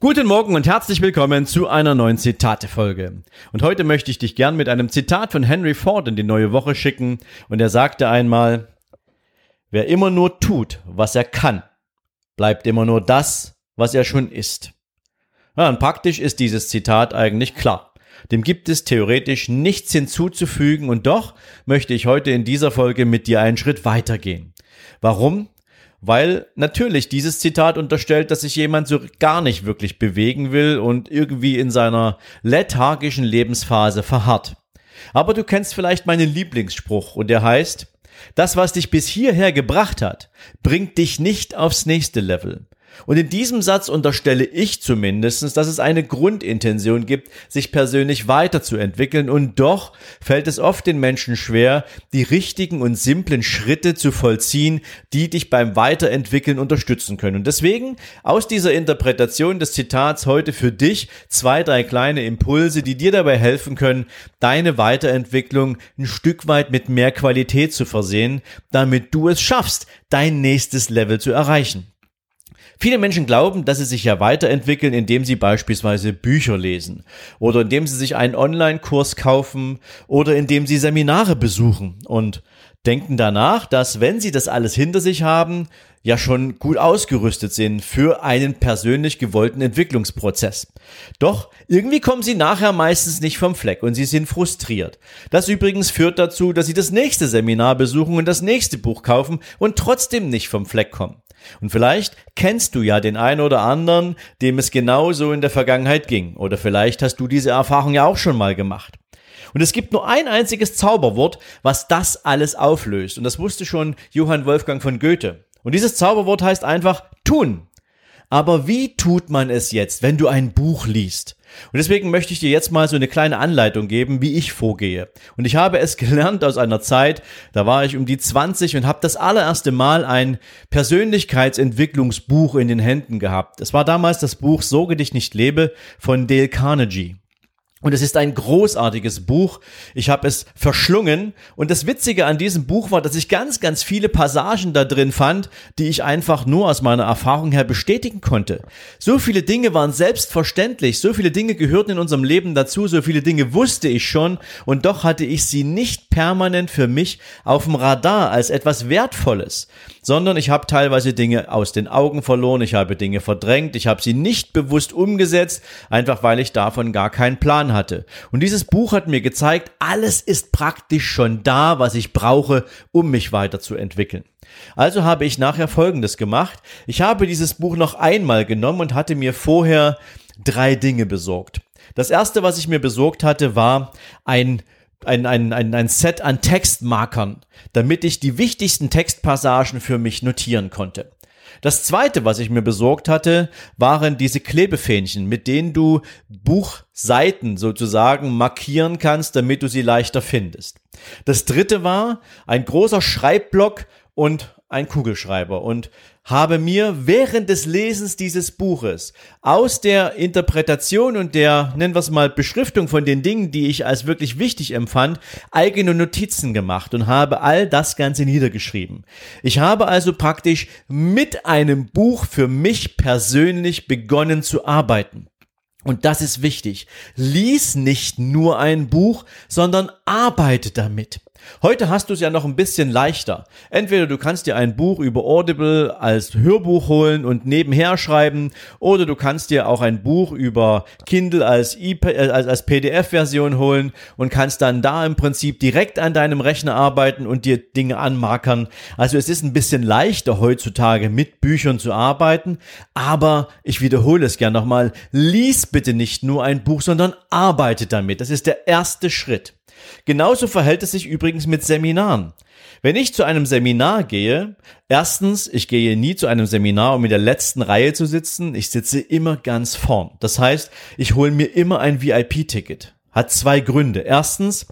Guten Morgen und herzlich willkommen zu einer neuen Zitate-Folge. Und heute möchte ich dich gern mit einem Zitat von Henry Ford in die neue Woche schicken. Und er sagte einmal, wer immer nur tut, was er kann, bleibt immer nur das, was er schon ist. Ja, und praktisch ist dieses Zitat eigentlich klar. Dem gibt es theoretisch nichts hinzuzufügen und doch möchte ich heute in dieser Folge mit dir einen Schritt weitergehen. Warum? Weil natürlich dieses Zitat unterstellt, dass sich jemand so gar nicht wirklich bewegen will und irgendwie in seiner lethargischen Lebensphase verharrt. Aber du kennst vielleicht meinen Lieblingsspruch und der heißt, das, was dich bis hierher gebracht hat, bringt dich nicht aufs nächste Level. Und in diesem Satz unterstelle ich zumindest, dass es eine Grundintention gibt, sich persönlich weiterzuentwickeln und doch fällt es oft den Menschen schwer, die richtigen und simplen Schritte zu vollziehen, die dich beim Weiterentwickeln unterstützen können. Und deswegen aus dieser Interpretation des Zitats heute für dich zwei, drei kleine Impulse, die dir dabei helfen können, deine Weiterentwicklung ein Stück weit mit mehr Qualität zu versehen, damit du es schaffst, dein nächstes Level zu erreichen. Viele Menschen glauben, dass sie sich ja weiterentwickeln, indem sie beispielsweise Bücher lesen oder indem sie sich einen Online-Kurs kaufen oder indem sie Seminare besuchen und denken danach, dass wenn sie das alles hinter sich haben, ja schon gut ausgerüstet sind für einen persönlich gewollten Entwicklungsprozess. Doch irgendwie kommen sie nachher meistens nicht vom Fleck und sie sind frustriert. Das übrigens führt dazu, dass sie das nächste Seminar besuchen und das nächste Buch kaufen und trotzdem nicht vom Fleck kommen. Und vielleicht kennst du ja den einen oder anderen, dem es genauso in der Vergangenheit ging. Oder vielleicht hast du diese Erfahrung ja auch schon mal gemacht. Und es gibt nur ein einziges Zauberwort, was das alles auflöst. Und das wusste schon Johann Wolfgang von Goethe. Und dieses Zauberwort heißt einfach tun. Aber wie tut man es jetzt, wenn du ein Buch liest? Und deswegen möchte ich dir jetzt mal so eine kleine Anleitung geben, wie ich vorgehe. Und ich habe es gelernt aus einer Zeit, da war ich um die 20 und habe das allererste Mal ein Persönlichkeitsentwicklungsbuch in den Händen gehabt. Es war damals das Buch Sorge dich nicht lebe von Dale Carnegie. Und es ist ein großartiges Buch. Ich habe es verschlungen. Und das Witzige an diesem Buch war, dass ich ganz, ganz viele Passagen da drin fand, die ich einfach nur aus meiner Erfahrung her bestätigen konnte. So viele Dinge waren selbstverständlich. So viele Dinge gehörten in unserem Leben dazu. So viele Dinge wusste ich schon. Und doch hatte ich sie nicht permanent für mich auf dem Radar als etwas Wertvolles. Sondern ich habe teilweise Dinge aus den Augen verloren. Ich habe Dinge verdrängt. Ich habe sie nicht bewusst umgesetzt. Einfach weil ich davon gar keinen Plan hatte. Und dieses Buch hat mir gezeigt, alles ist praktisch schon da, was ich brauche, um mich weiterzuentwickeln. Also habe ich nachher Folgendes gemacht. Ich habe dieses Buch noch einmal genommen und hatte mir vorher drei Dinge besorgt. Das erste, was ich mir besorgt hatte, war ein ein, ein, ein, Set an Textmarkern, damit ich die wichtigsten Textpassagen für mich notieren konnte. Das zweite, was ich mir besorgt hatte, waren diese Klebefähnchen, mit denen du Buchseiten sozusagen markieren kannst, damit du sie leichter findest. Das dritte war ein großer Schreibblock und ein Kugelschreiber und habe mir während des Lesens dieses Buches aus der Interpretation und der, nennen wir es mal, Beschriftung von den Dingen, die ich als wirklich wichtig empfand, eigene Notizen gemacht und habe all das Ganze niedergeschrieben. Ich habe also praktisch mit einem Buch für mich persönlich begonnen zu arbeiten. Und das ist wichtig. Lies nicht nur ein Buch, sondern arbeite damit. Heute hast du es ja noch ein bisschen leichter. Entweder du kannst dir ein Buch über Audible als Hörbuch holen und nebenher schreiben, oder du kannst dir auch ein Buch über Kindle als, äh, als, PDF-Version holen und kannst dann da im Prinzip direkt an deinem Rechner arbeiten und dir Dinge anmarkern. Also es ist ein bisschen leichter heutzutage mit Büchern zu arbeiten, aber ich wiederhole es gern nochmal, lies bitte nicht nur ein Buch, sondern arbeite damit. Das ist der erste Schritt. Genauso verhält es sich übrigens mit Seminaren. Wenn ich zu einem Seminar gehe, erstens, ich gehe nie zu einem Seminar, um in der letzten Reihe zu sitzen. Ich sitze immer ganz vorn. Das heißt, ich hole mir immer ein VIP-Ticket. Hat zwei Gründe. Erstens,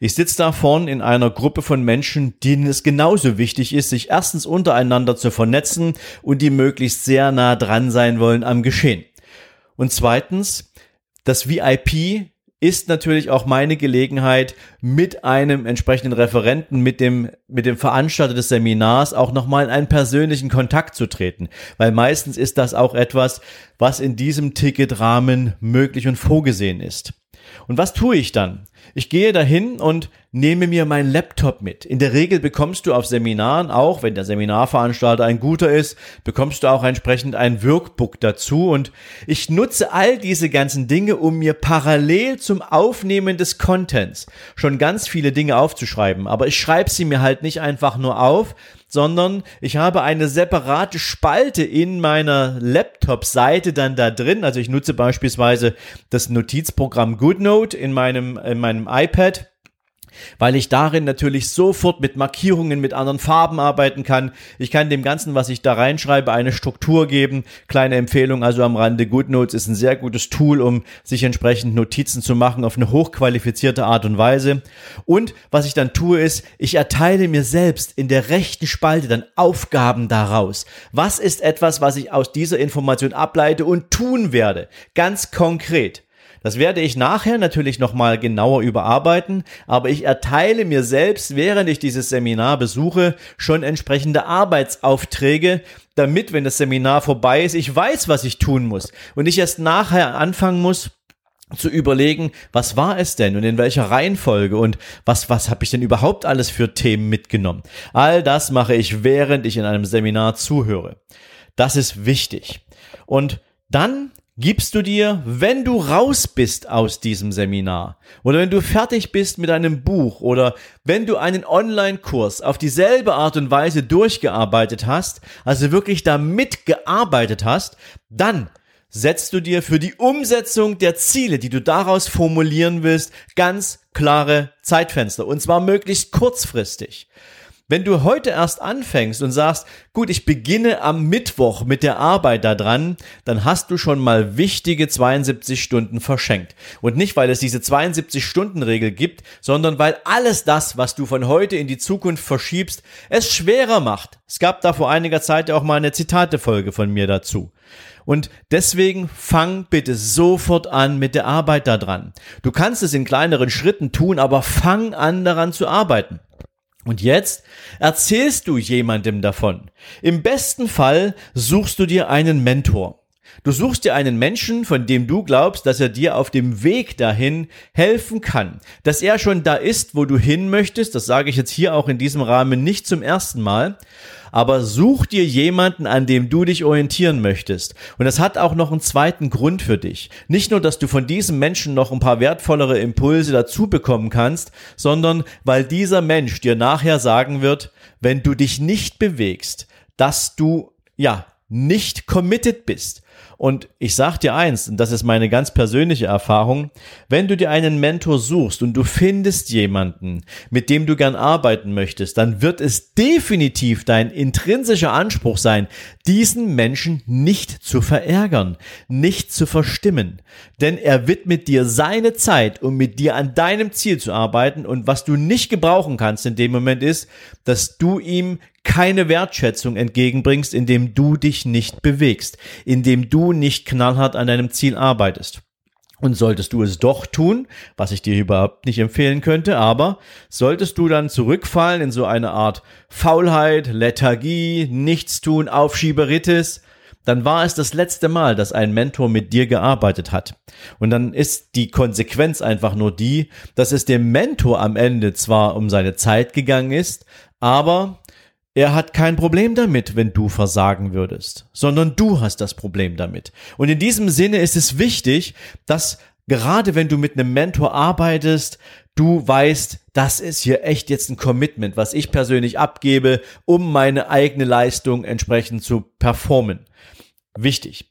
ich sitze da vorn in einer Gruppe von Menschen, denen es genauso wichtig ist, sich erstens untereinander zu vernetzen und die möglichst sehr nah dran sein wollen am Geschehen. Und zweitens, das VIP ist natürlich auch meine Gelegenheit, mit einem entsprechenden Referenten, mit dem, mit dem Veranstalter des Seminars auch nochmal in einen persönlichen Kontakt zu treten. Weil meistens ist das auch etwas, was in diesem Ticketrahmen möglich und vorgesehen ist. Und was tue ich dann? Ich gehe dahin und nehme mir meinen Laptop mit. In der Regel bekommst du auf Seminaren auch, wenn der Seminarveranstalter ein guter ist, bekommst du auch entsprechend ein Workbook dazu und ich nutze all diese ganzen Dinge, um mir parallel zum Aufnehmen des Contents schon ganz viele Dinge aufzuschreiben. Aber ich schreibe sie mir halt nicht einfach nur auf, sondern ich habe eine separate Spalte in meiner Laptop-Seite dann da drin. Also ich nutze beispielsweise das Notizprogramm GoodNote in meinem, in meinem iPad weil ich darin natürlich sofort mit Markierungen mit anderen Farben arbeiten kann. Ich kann dem Ganzen, was ich da reinschreibe, eine Struktur geben. Kleine Empfehlung also am Rande. GoodNotes ist ein sehr gutes Tool, um sich entsprechend Notizen zu machen auf eine hochqualifizierte Art und Weise. Und was ich dann tue ist, ich erteile mir selbst in der rechten Spalte dann Aufgaben daraus. Was ist etwas, was ich aus dieser Information ableite und tun werde? Ganz konkret. Das werde ich nachher natürlich nochmal genauer überarbeiten, aber ich erteile mir selbst, während ich dieses Seminar besuche, schon entsprechende Arbeitsaufträge, damit, wenn das Seminar vorbei ist, ich weiß, was ich tun muss und ich erst nachher anfangen muss, zu überlegen, was war es denn und in welcher Reihenfolge und was, was habe ich denn überhaupt alles für Themen mitgenommen. All das mache ich, während ich in einem Seminar zuhöre. Das ist wichtig. Und dann gibst du dir, wenn du raus bist aus diesem Seminar oder wenn du fertig bist mit einem Buch oder wenn du einen Online-Kurs auf dieselbe Art und Weise durchgearbeitet hast, also wirklich damit gearbeitet hast, dann setzt du dir für die Umsetzung der Ziele, die du daraus formulieren willst, ganz klare Zeitfenster und zwar möglichst kurzfristig. Wenn du heute erst anfängst und sagst, gut, ich beginne am Mittwoch mit der Arbeit daran, dann hast du schon mal wichtige 72 Stunden verschenkt. Und nicht, weil es diese 72 Stunden Regel gibt, sondern weil alles das, was du von heute in die Zukunft verschiebst, es schwerer macht. Es gab da vor einiger Zeit auch mal eine Zitatefolge von mir dazu. Und deswegen fang bitte sofort an mit der Arbeit daran. Du kannst es in kleineren Schritten tun, aber fang an daran zu arbeiten. Und jetzt erzählst du jemandem davon. Im besten Fall suchst du dir einen Mentor. Du suchst dir einen Menschen, von dem du glaubst, dass er dir auf dem Weg dahin helfen kann, dass er schon da ist, wo du hin möchtest. Das sage ich jetzt hier auch in diesem Rahmen nicht zum ersten Mal aber such dir jemanden, an dem du dich orientieren möchtest. Und das hat auch noch einen zweiten Grund für dich. Nicht nur, dass du von diesem Menschen noch ein paar wertvollere Impulse dazu bekommen kannst, sondern weil dieser Mensch dir nachher sagen wird, wenn du dich nicht bewegst, dass du ja nicht committed bist, und ich sag dir eins, und das ist meine ganz persönliche Erfahrung, wenn du dir einen Mentor suchst und du findest jemanden, mit dem du gern arbeiten möchtest, dann wird es definitiv dein intrinsischer Anspruch sein, diesen Menschen nicht zu verärgern, nicht zu verstimmen. Denn er widmet dir seine Zeit, um mit dir an deinem Ziel zu arbeiten und was du nicht gebrauchen kannst in dem Moment ist, dass du ihm keine Wertschätzung entgegenbringst, indem du dich nicht bewegst, indem du nicht knallhart an deinem Ziel arbeitest. Und solltest du es doch tun, was ich dir überhaupt nicht empfehlen könnte, aber solltest du dann zurückfallen in so eine Art Faulheit, Lethargie, Nichtstun, Aufschieberitis, dann war es das letzte Mal, dass ein Mentor mit dir gearbeitet hat. Und dann ist die Konsequenz einfach nur die, dass es dem Mentor am Ende zwar um seine Zeit gegangen ist, aber er hat kein Problem damit, wenn du versagen würdest, sondern du hast das Problem damit. Und in diesem Sinne ist es wichtig, dass gerade wenn du mit einem Mentor arbeitest, du weißt, das ist hier echt jetzt ein Commitment, was ich persönlich abgebe, um meine eigene Leistung entsprechend zu performen. Wichtig.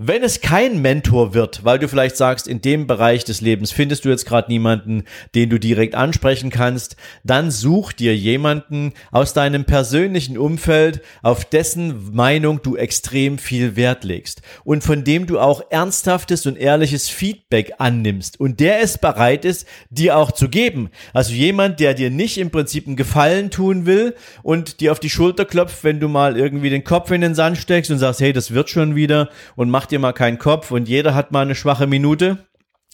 Wenn es kein Mentor wird, weil du vielleicht sagst, in dem Bereich des Lebens findest du jetzt gerade niemanden, den du direkt ansprechen kannst, dann such dir jemanden aus deinem persönlichen Umfeld, auf dessen Meinung du extrem viel Wert legst und von dem du auch ernsthaftes und ehrliches Feedback annimmst und der es bereit ist, dir auch zu geben. Also jemand, der dir nicht im Prinzip einen Gefallen tun will und dir auf die Schulter klopft, wenn du mal irgendwie den Kopf in den Sand steckst und sagst, hey, das wird schon wieder und mach dir mal keinen Kopf und jeder hat mal eine schwache Minute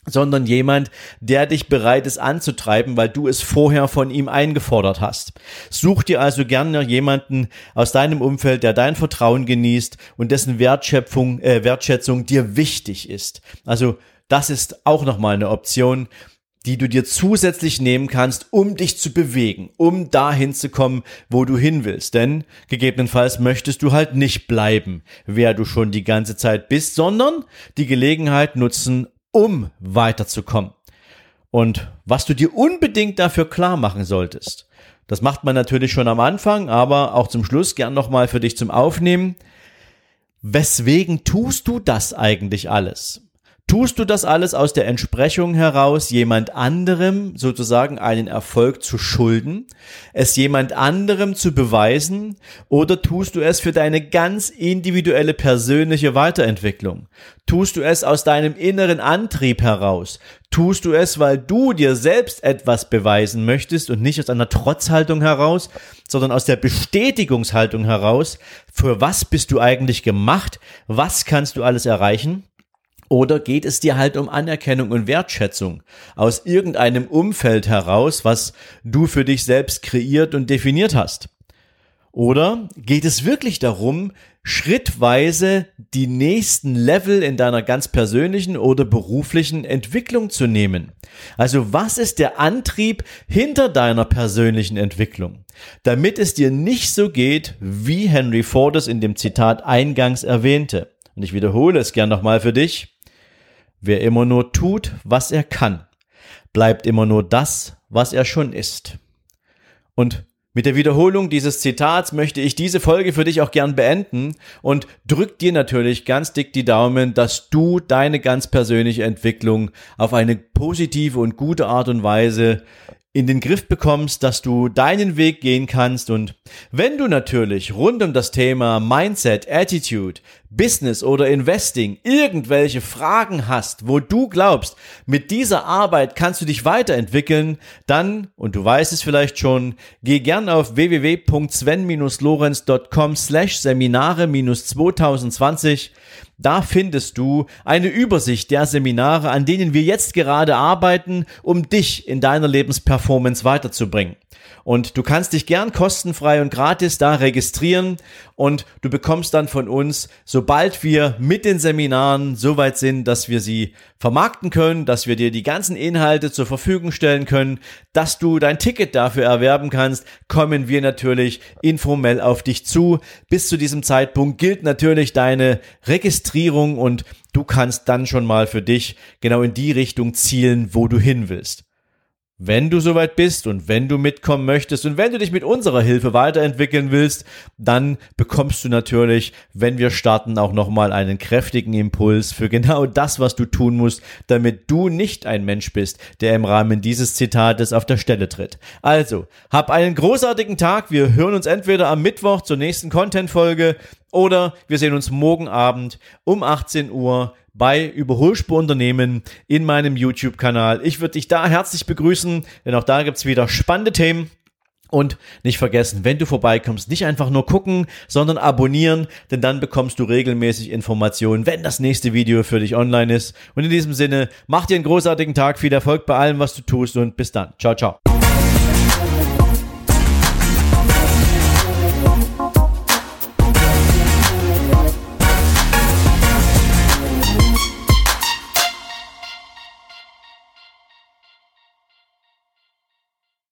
sondern jemand, der dich bereit ist anzutreiben, weil du es vorher von ihm eingefordert hast. Such dir also gerne jemanden aus deinem Umfeld, der dein Vertrauen genießt und dessen Wertschöpfung, äh, Wertschätzung dir wichtig ist. Also das ist auch nochmal eine Option, die du dir zusätzlich nehmen kannst, um dich zu bewegen, um dahin zu kommen, wo du hin willst. Denn gegebenenfalls möchtest du halt nicht bleiben, wer du schon die ganze Zeit bist, sondern die Gelegenheit nutzen, um weiterzukommen. Und was du dir unbedingt dafür klar machen solltest, das macht man natürlich schon am Anfang, aber auch zum Schluss gern nochmal für dich zum Aufnehmen. Weswegen tust du das eigentlich alles? Tust du das alles aus der Entsprechung heraus, jemand anderem sozusagen einen Erfolg zu schulden, es jemand anderem zu beweisen, oder tust du es für deine ganz individuelle persönliche Weiterentwicklung? Tust du es aus deinem inneren Antrieb heraus? Tust du es, weil du dir selbst etwas beweisen möchtest und nicht aus einer Trotzhaltung heraus, sondern aus der Bestätigungshaltung heraus, für was bist du eigentlich gemacht? Was kannst du alles erreichen? Oder geht es dir halt um Anerkennung und Wertschätzung aus irgendeinem Umfeld heraus, was du für dich selbst kreiert und definiert hast? Oder geht es wirklich darum, schrittweise die nächsten Level in deiner ganz persönlichen oder beruflichen Entwicklung zu nehmen? Also was ist der Antrieb hinter deiner persönlichen Entwicklung? Damit es dir nicht so geht, wie Henry Ford es in dem Zitat eingangs erwähnte. Und ich wiederhole es gern nochmal für dich. Wer immer nur tut, was er kann, bleibt immer nur das, was er schon ist. Und mit der Wiederholung dieses Zitats möchte ich diese Folge für dich auch gern beenden und drück dir natürlich ganz dick die Daumen, dass du deine ganz persönliche Entwicklung auf eine positive und gute Art und Weise in den Griff bekommst, dass du deinen Weg gehen kannst und wenn du natürlich rund um das Thema Mindset, Attitude, Business oder Investing irgendwelche Fragen hast, wo du glaubst, mit dieser Arbeit kannst du dich weiterentwickeln, dann, und du weißt es vielleicht schon, geh gern auf www.sven-lorenz.com slash Seminare-2020 da findest du eine Übersicht der Seminare, an denen wir jetzt gerade arbeiten, um dich in deiner Lebensperformance weiterzubringen. Und du kannst dich gern kostenfrei und gratis da registrieren und du bekommst dann von uns, sobald wir mit den Seminaren so weit sind, dass wir sie vermarkten können, dass wir dir die ganzen Inhalte zur Verfügung stellen können, dass du dein Ticket dafür erwerben kannst, kommen wir natürlich informell auf dich zu. Bis zu diesem Zeitpunkt gilt natürlich deine Registrierung und du kannst dann schon mal für dich genau in die Richtung zielen, wo du hin willst. Wenn du soweit bist und wenn du mitkommen möchtest und wenn du dich mit unserer Hilfe weiterentwickeln willst, dann bekommst du natürlich, wenn wir starten, auch nochmal einen kräftigen Impuls für genau das, was du tun musst, damit du nicht ein Mensch bist, der im Rahmen dieses Zitates auf der Stelle tritt. Also, hab einen großartigen Tag. Wir hören uns entweder am Mittwoch zur nächsten Content-Folge oder wir sehen uns morgen Abend um 18 Uhr bei Überholspurunternehmen in meinem YouTube-Kanal. Ich würde dich da herzlich begrüßen, denn auch da gibt's wieder spannende Themen. Und nicht vergessen, wenn du vorbeikommst, nicht einfach nur gucken, sondern abonnieren, denn dann bekommst du regelmäßig Informationen, wenn das nächste Video für dich online ist. Und in diesem Sinne, mach dir einen großartigen Tag, viel Erfolg bei allem, was du tust und bis dann. Ciao, ciao.